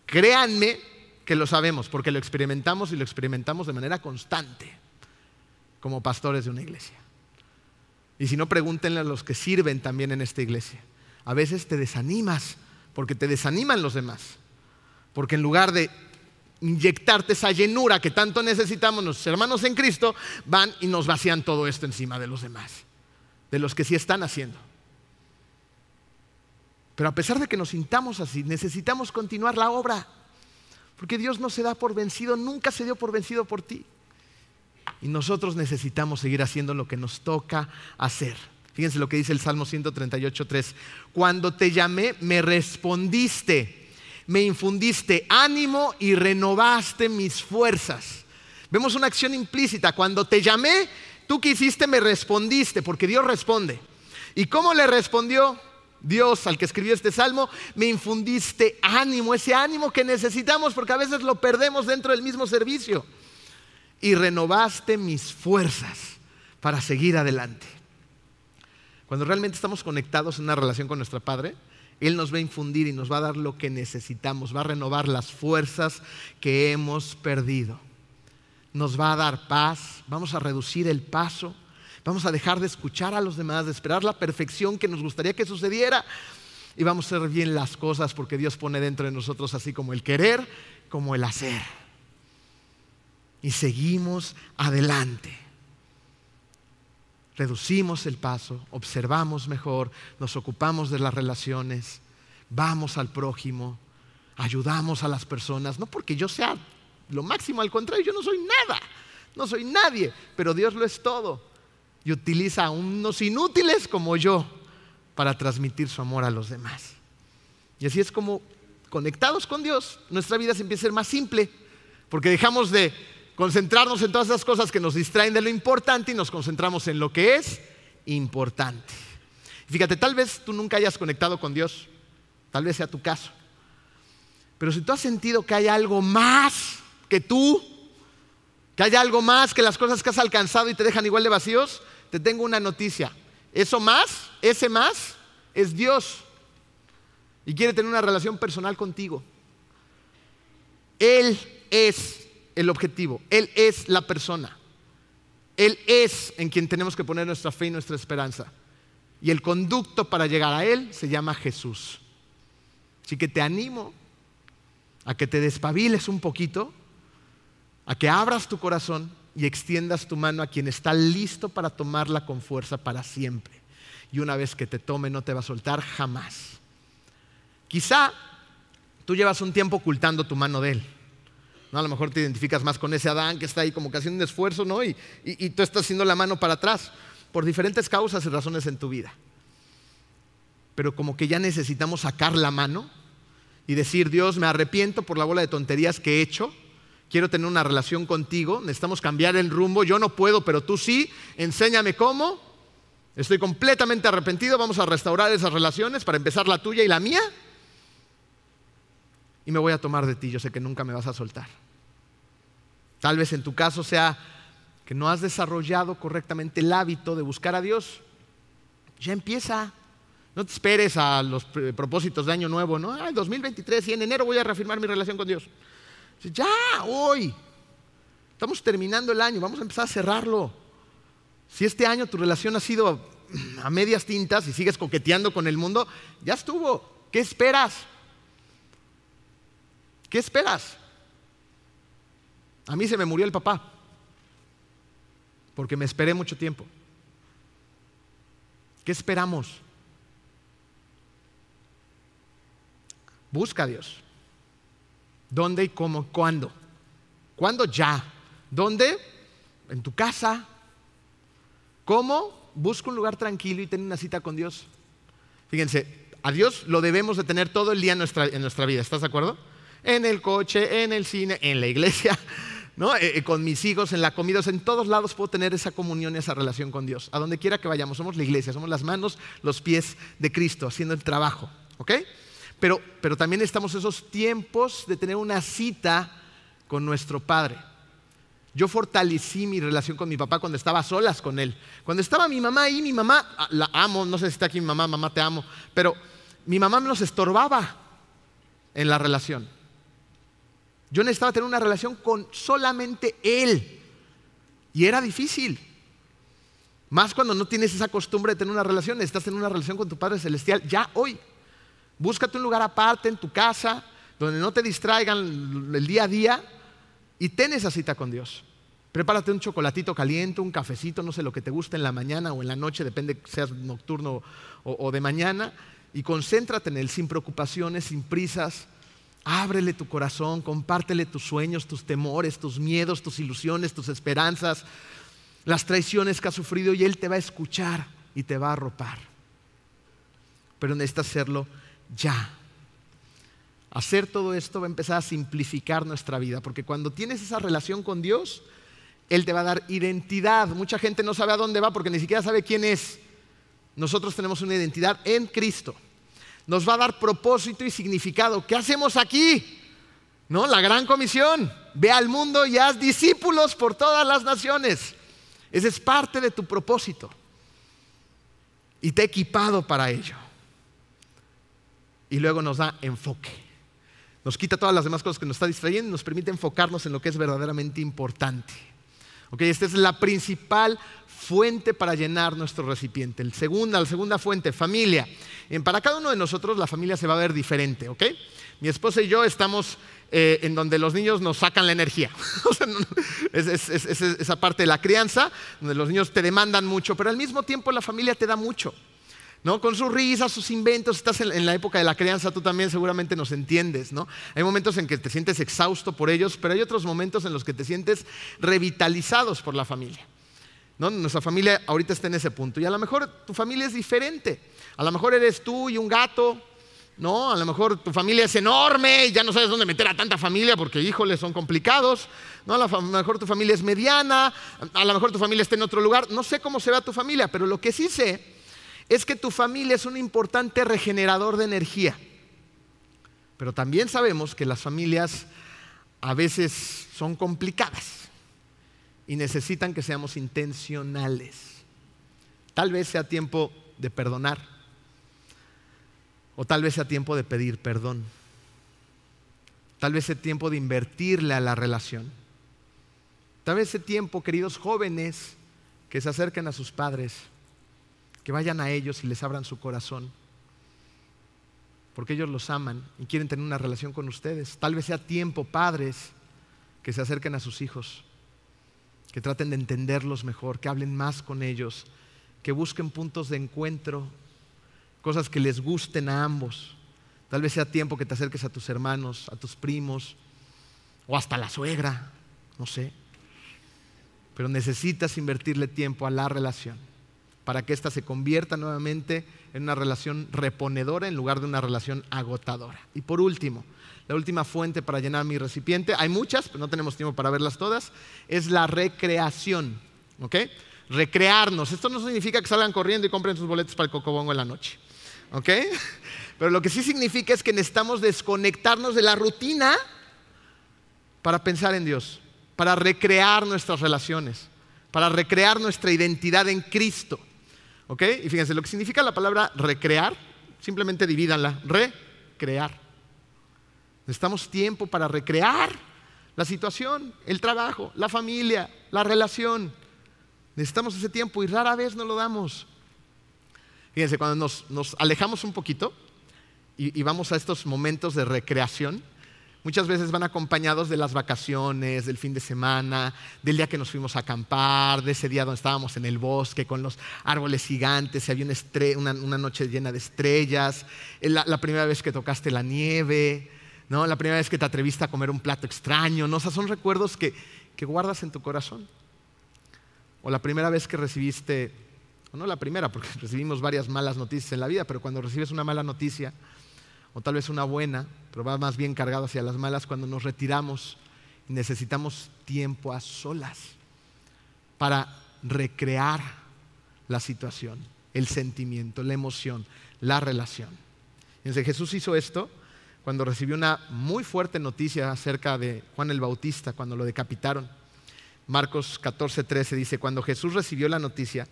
Créanme que lo sabemos porque lo experimentamos y lo experimentamos de manera constante como pastores de una iglesia. Y si no, pregúntenle a los que sirven también en esta iglesia. A veces te desanimas porque te desaniman los demás. Porque en lugar de inyectarte esa llenura que tanto necesitamos nuestros hermanos en Cristo, van y nos vacían todo esto encima de los demás, de los que sí están haciendo. Pero a pesar de que nos sintamos así, necesitamos continuar la obra, porque Dios no se da por vencido, nunca se dio por vencido por ti. Y nosotros necesitamos seguir haciendo lo que nos toca hacer. Fíjense lo que dice el Salmo 138.3. Cuando te llamé, me respondiste, me infundiste ánimo y renovaste mis fuerzas. Vemos una acción implícita. Cuando te llamé, tú que hiciste, me respondiste, porque Dios responde. ¿Y cómo le respondió? Dios al que escribió este salmo, me infundiste ánimo, ese ánimo que necesitamos porque a veces lo perdemos dentro del mismo servicio y renovaste mis fuerzas para seguir adelante. Cuando realmente estamos conectados en una relación con nuestro Padre, Él nos va a infundir y nos va a dar lo que necesitamos, va a renovar las fuerzas que hemos perdido. Nos va a dar paz, vamos a reducir el paso, vamos a dejar de escuchar a los demás, de esperar la perfección que nos gustaría que sucediera y vamos a hacer bien las cosas porque Dios pone dentro de nosotros así como el querer, como el hacer y seguimos adelante. Reducimos el paso, observamos mejor, nos ocupamos de las relaciones, vamos al prójimo, ayudamos a las personas, no porque yo sea lo máximo, al contrario, yo no soy nada, no soy nadie, pero Dios lo es todo y utiliza a unos inútiles como yo para transmitir su amor a los demás. Y así es como conectados con Dios, nuestra vida se empieza a ser más simple, porque dejamos de concentrarnos en todas esas cosas que nos distraen de lo importante y nos concentramos en lo que es importante. Fíjate, tal vez tú nunca hayas conectado con Dios, tal vez sea tu caso. Pero si tú has sentido que hay algo más que tú, que hay algo más que las cosas que has alcanzado y te dejan igual de vacíos, te tengo una noticia. Eso más, ese más, es Dios. Y quiere tener una relación personal contigo. Él es el objetivo, Él es la persona. Él es en quien tenemos que poner nuestra fe y nuestra esperanza. Y el conducto para llegar a Él se llama Jesús. Así que te animo a que te despabiles un poquito, a que abras tu corazón y extiendas tu mano a quien está listo para tomarla con fuerza para siempre. Y una vez que te tome no te va a soltar jamás. Quizá tú llevas un tiempo ocultando tu mano de Él. ¿No? A lo mejor te identificas más con ese Adán que está ahí como que haciendo un esfuerzo, ¿no? Y, y, tú estás haciendo la mano para atrás por diferentes causas y razones en tu vida. pero como que ya necesitamos sacar la mano y decir, Dios, me arrepiento por la bola de tonterías que he hecho, quiero tener una relación contigo, necesitamos cambiar el rumbo, yo no puedo, pero tú sí, enséñame cómo, estoy completamente arrepentido, vamos a restaurar esas relaciones para empezar la tuya y la mía, y me voy a tomar de ti, yo sé que nunca me vas a soltar. Tal vez en tu caso sea que no has desarrollado correctamente el hábito de buscar a Dios. Ya empieza. No te esperes a los propósitos de año nuevo, ¿no? Ay, 2023 y en enero voy a reafirmar mi relación con Dios. Ya, hoy. Estamos terminando el año, vamos a empezar a cerrarlo. Si este año tu relación ha sido a medias tintas y sigues coqueteando con el mundo, ya estuvo. ¿Qué esperas? ¿Qué esperas? A mí se me murió el papá porque me esperé mucho tiempo. ¿Qué esperamos? Busca a Dios. ¿Dónde y cómo? ¿Cuándo? ¿Cuándo ya? ¿Dónde? En tu casa. ¿Cómo? Busca un lugar tranquilo y ten una cita con Dios. Fíjense, a Dios lo debemos de tener todo el día en nuestra, en nuestra vida, ¿estás de acuerdo? En el coche, en el cine, en la iglesia, ¿no? Eh, eh, con mis hijos, en la comida, en todos lados puedo tener esa comunión, esa relación con Dios. A donde quiera que vayamos, somos la iglesia, somos las manos, los pies de Cristo, haciendo el trabajo, ¿ok? Pero, también estamos esos tiempos de tener una cita con nuestro Padre. Yo fortalecí mi relación con mi papá cuando estaba solas con él. Cuando estaba mi mamá ahí, mi mamá, ah, la amo, no sé si está aquí mi mamá, mamá te amo, pero mi mamá nos estorbaba en la relación. Yo necesitaba tener una relación con solamente él. Y era difícil. Más cuando no tienes esa costumbre de tener una relación, estás en una relación con tu Padre Celestial ya hoy. Búscate un lugar aparte en tu casa, donde no te distraigan el día a día y ten esa cita con Dios. Prepárate un chocolatito caliente, un cafecito, no sé lo que te guste en la mañana o en la noche, depende que seas nocturno o de mañana, y concéntrate en Él sin preocupaciones, sin prisas. Ábrele tu corazón, compártele tus sueños, tus temores, tus miedos, tus ilusiones, tus esperanzas, las traiciones que has sufrido y Él te va a escuchar y te va a arropar. Pero necesitas hacerlo ya. Hacer todo esto va a empezar a simplificar nuestra vida, porque cuando tienes esa relación con Dios, Él te va a dar identidad. Mucha gente no sabe a dónde va porque ni siquiera sabe quién es. Nosotros tenemos una identidad en Cristo. Nos va a dar propósito y significado. ¿Qué hacemos aquí? ¿No? La gran comisión. Ve al mundo y haz discípulos por todas las naciones. Ese es parte de tu propósito. Y te he equipado para ello y luego nos da enfoque. Nos quita todas las demás cosas que nos está distrayendo y nos permite enfocarnos en lo que es verdaderamente importante. esta es la principal fuente para llenar nuestro recipiente. El segunda, la segunda fuente, familia. Para cada uno de nosotros la familia se va a ver diferente. Mi esposa y yo estamos eh, en donde los niños nos sacan la energía. es, esa parte de la crianza, donde los niños te demandan mucho, pero al mismo tiempo la familia te da mucho. ¿no? Con sus risas, sus inventos, estás en, la época de la crianza, tú también seguramente nos entiendes, ¿no? Hay momentos en que te sientes exhausto por ellos, pero hay otros momentos en los que te sientes revitalizados por la familia. Nuestra familia ahorita está en ese punto y a lo mejor tu familia es diferente. A lo mejor eres tú y un gato, ¿no? A lo mejor tu familia es enorme y ya no sabes dónde meter a tanta familia porque, híjole, son complicados. A lo mejor tu familia es mediana, a lo mejor tu familia está en otro lugar. No sé cómo será tu familia, pero lo que sí sé es que tu familia es un importante regenerador de energía. Pero también sabemos que las familias a veces son complicadas y necesitan que seamos intencionales. Tal vez sea tiempo de perdonar o tal vez sea tiempo de pedir perdón. Tal vez sea tiempo de invertirle a la relación. Tal vez sea tiempo, queridos jóvenes, que se acerquen a sus padres que vayan a ellos y les abran su corazón. Porque ellos los aman y quieren tener una relación con ustedes. Tal vez sea tiempo, padres, que se acerquen a sus hijos, que traten de entenderlos mejor, que hablen más con ellos, que busquen puntos de encuentro, cosas que les gusten a ambos. Tal vez sea tiempo que te acerques a tus hermanos, a tus primos, o hasta a la suegra, no sé. Pero necesitas invertirle tiempo a la relación para que ésta se convierta nuevamente en una relación reponedora en lugar de una relación agotadora. Y por último, la última fuente para llenar mi recipiente, hay muchas, pero no tenemos tiempo para verlas todas, es la recreación. ¿Ok? Recrearnos. Esto no significa que salgan corriendo y compren sus boletos para el cocobongo en la noche. ¿Ok? Pero lo que sí significa es que necesitamos desconectarnos de la rutina para pensar en Dios, para recrear nuestras relaciones, para recrear nuestra identidad en Cristo. ¿Ok? Y fíjense, lo que significa la palabra recrear, simplemente divídanla, recrear. Necesitamos tiempo para recrear la situación, el trabajo, la familia, la relación. Necesitamos ese tiempo y rara vez no lo damos. Fíjense, cuando nos, alejamos un poquito y, y vamos a estos momentos de recreación, muchas veces van acompañados de las vacaciones, del fin de semana, del día que nos fuimos a acampar, de ese día donde estábamos en el bosque con los árboles gigantes, y había una, noche llena de estrellas, la, primera vez que tocaste la nieve, ¿no? la primera vez que te atreviste a comer un plato extraño, ¿no? son recuerdos que, que guardas en tu corazón. O la primera vez que recibiste, o no la primera, porque recibimos varias malas noticias en la vida, pero cuando recibes una mala noticia, o tal vez una buena, pero va más bien cargado hacia las malas cuando nos retiramos y necesitamos tiempo a solas para recrear la situación, el sentimiento, la emoción, la relación. Entonces Jesús hizo esto cuando recibió una muy fuerte noticia acerca de Juan el Bautista, cuando lo decapitaron. Marcos 14, 13 dice, cuando Jesús recibió la noticia,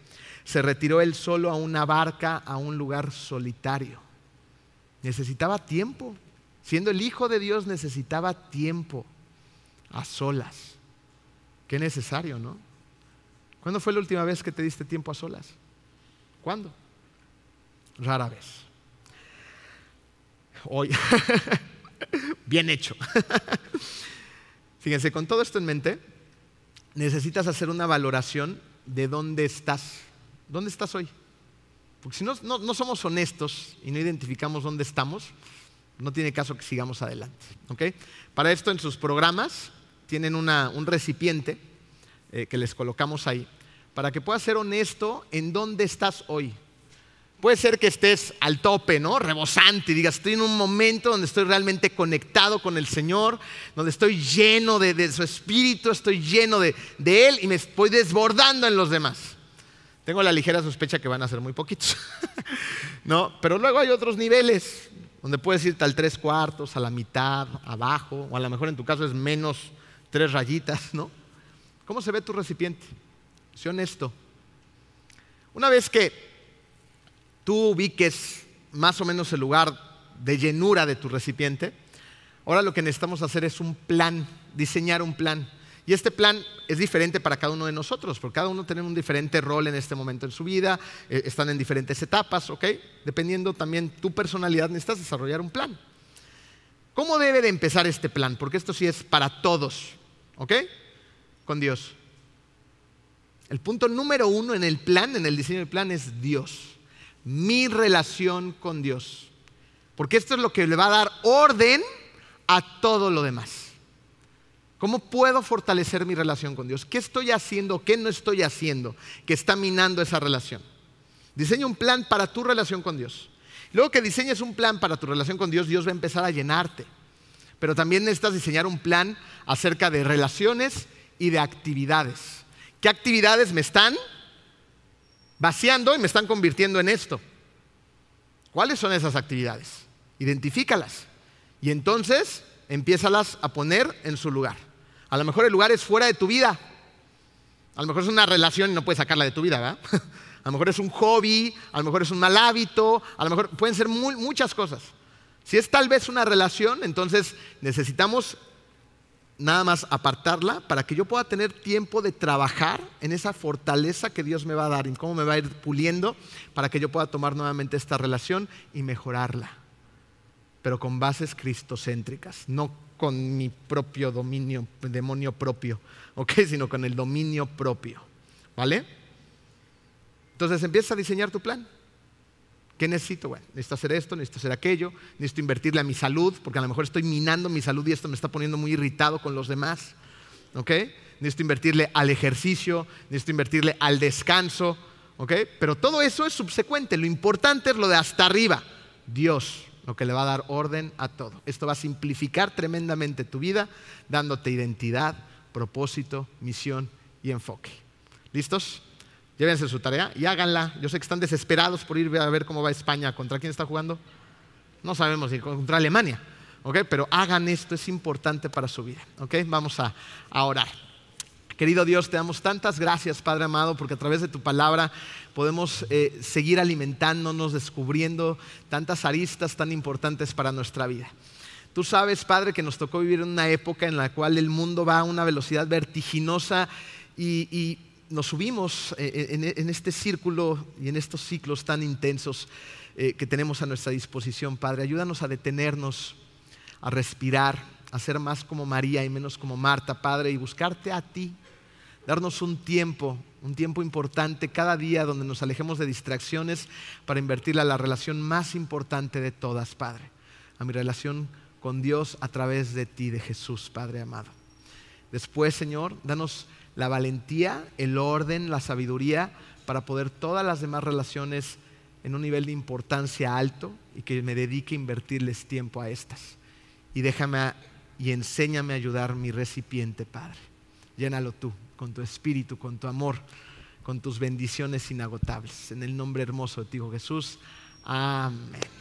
se retiró él solo a una barca, a un lugar solitario Necesitaba tiempo. Siendo el Hijo de Dios necesitaba tiempo a solas. Qué necesario, ¿no? ¿Cuándo fue la última vez que te diste tiempo a solas? ¿Cuándo? Rara vez. Hoy. Bien hecho. Fíjense, con todo esto en mente, necesitas hacer una valoración de dónde estás. ¿Dónde estás hoy? Porque si no, no, somos honestos y no identificamos dónde estamos, no tiene caso que sigamos adelante. Para esto en sus programas tienen un recipiente eh, que les colocamos ahí, para que puedas ser honesto en dónde estás hoy. Puede ser que estés al tope, ¿no? Rebosante y digas, estoy en un momento donde estoy realmente conectado con el Señor, donde estoy lleno de, su espíritu, estoy lleno de, Él y me estoy desbordando en los demás. Tengo la ligera sospecha que van a ser muy poquitos. ¿No? Pero luego hay otros niveles donde puedes irte al tres cuartos, a la mitad, abajo, o a lo mejor en tu caso es menos tres rayitas, ¿no? ¿Cómo se ve tu recipiente? Sé honesto. Una vez que tú ubiques más o menos el lugar de llenura de tu recipiente, ahora lo que necesitamos hacer es un plan, diseñar un plan. Y este plan es diferente para cada uno de nosotros, porque cada uno tiene un diferente rol en este momento en su vida, eh, están en diferentes etapas, ¿ok? Dependiendo también tu personalidad, necesitas desarrollar un plan. ¿Cómo debe de empezar este plan? Porque esto sí es para todos, ¿ok? Con Dios. El punto número uno en el plan, en el diseño del plan, es Dios. Mi relación con Dios. Porque esto es lo que le va a dar orden a todo lo demás. ¿Cómo puedo fortalecer mi relación con Dios? ¿Qué estoy haciendo? ¿Qué no estoy haciendo que está minando esa relación? Diseña un plan para tu relación con Dios. Luego que diseñes un plan para tu relación con Dios, Dios va a empezar a llenarte. Pero también necesitas diseñar un plan acerca de relaciones y de actividades. ¿Qué actividades me están vaciando y me están convirtiendo en esto? ¿Cuáles son esas actividades? Identifícalas. Y entonces empiézalas a poner en su lugar. A lo mejor el lugar es fuera de tu vida. A lo mejor es una relación y no puedes sacarla de tu vida, ¿verdad? A lo mejor es un hobby, a lo mejor es un mal hábito, a lo mejor pueden ser muchas cosas. Si es tal vez una relación, entonces necesitamos nada más apartarla para que yo pueda tener tiempo de trabajar en esa fortaleza que Dios me va a dar y cómo me va a ir puliendo para que yo pueda tomar nuevamente esta relación y mejorarla. Pero con bases cristocéntricas, no con mi propio dominio, demonio propio, ¿ok? Sino con el dominio propio, ¿vale? Entonces empieza a diseñar tu plan. ¿Qué necesito? Bueno, necesito hacer esto, necesito hacer aquello, necesito invertirle a mi salud, porque a lo mejor estoy minando mi salud y esto me está poniendo muy irritado con los demás. ¿Ok? Necesito invertirle al ejercicio, necesito invertirle al descanso, ¿ok? Pero todo eso es subsecuente. Lo importante es lo de hasta arriba. Dios, lo que le va a dar orden a todo. Esto va a simplificar tremendamente tu vida, dándote identidad, propósito, misión y enfoque. ¿Listos? Llévense su tarea y háganla. Yo sé que están desesperados por ir a ver cómo va España. ¿Contra quién está jugando? No sabemos si contra Alemania. ¿ok? Pero hagan esto, es importante para su vida. ¿ok? Vamos a, orar. Querido Dios, te damos tantas gracias, Padre amado, porque a través de tu palabra podemos eh, seguir alimentándonos, descubriendo tantas aristas tan importantes para nuestra vida. Tú sabes, Padre, que nos tocó vivir en una época en la cual el mundo va a una velocidad vertiginosa y, nos subimos eh, en, este círculo y en estos ciclos tan intensos eh, que tenemos a nuestra disposición, Padre. Ayúdanos a detenernos, a respirar, a ser más como María y menos como Marta, Padre, y buscarte a ti, darnos un tiempo, un tiempo importante cada día donde nos alejemos de distracciones para invertirle a la relación más importante de todas, Padre, a mi relación con Dios a través de ti, de Jesús, Padre amado. Después, Señor, danos la valentía, el orden, la sabiduría para poder todas las demás relaciones en un nivel de importancia alto y que me dedique a invertirles tiempo a estas. Y déjame y enséñame a ayudar mi recipiente, Padre. Llénalo tú con tu espíritu, con tu amor, con tus bendiciones inagotables. En el nombre hermoso de ti, Jesús. Amén.